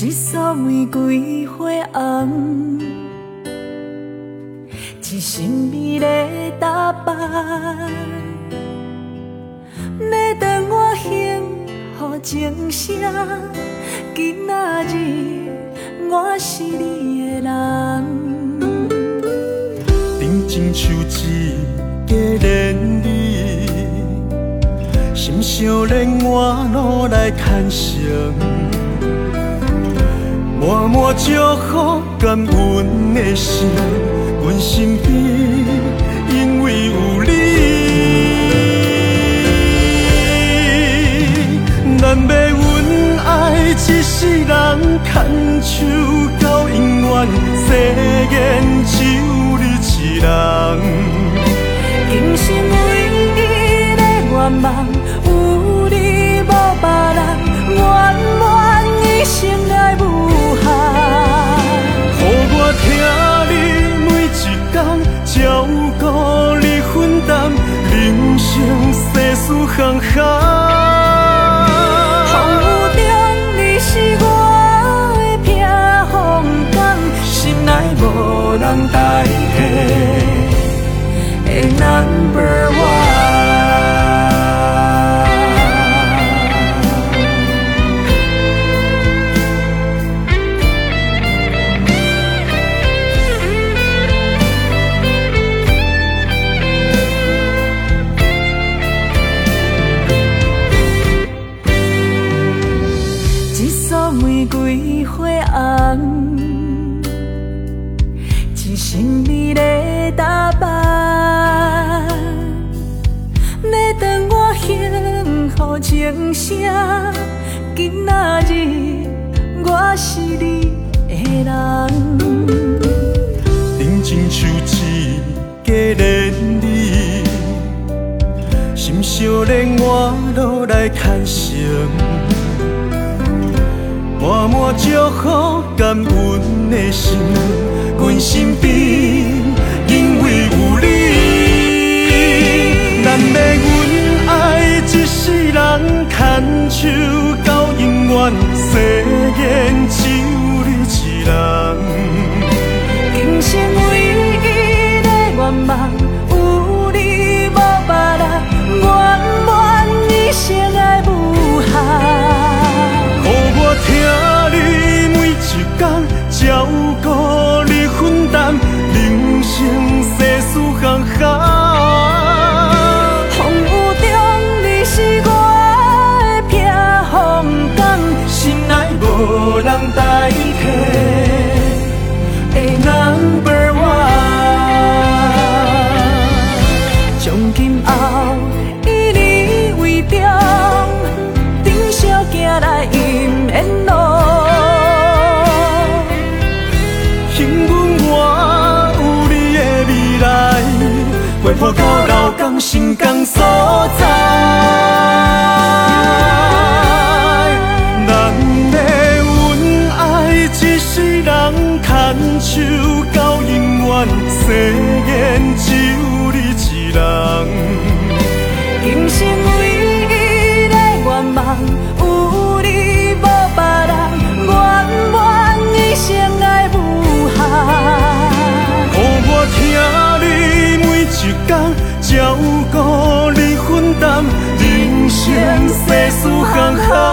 一束玫瑰花红，一身美丽打扮，要当我幸福情声。今仔日我是你的人，定情像一个连理，心相连我路来牵绳。满满祝福感恩的心，阮身边因为有你。咱要阮爱一世人，牵手到永远，誓言只有你一人。今生唯一的愿望，更好。一身美丽打扮，要当我幸福情声。今仔日我是你的人。定情像一个连理，心相连我落来牵绳。满满祝福感恩的心，阮身边因为有你。咱要阮爱一世人，牵手到永远，世界陪伴到老港心肝所在。咱要阮爱一世人，牵手到永远，世间只有你一人。今生唯一的愿望，世事坎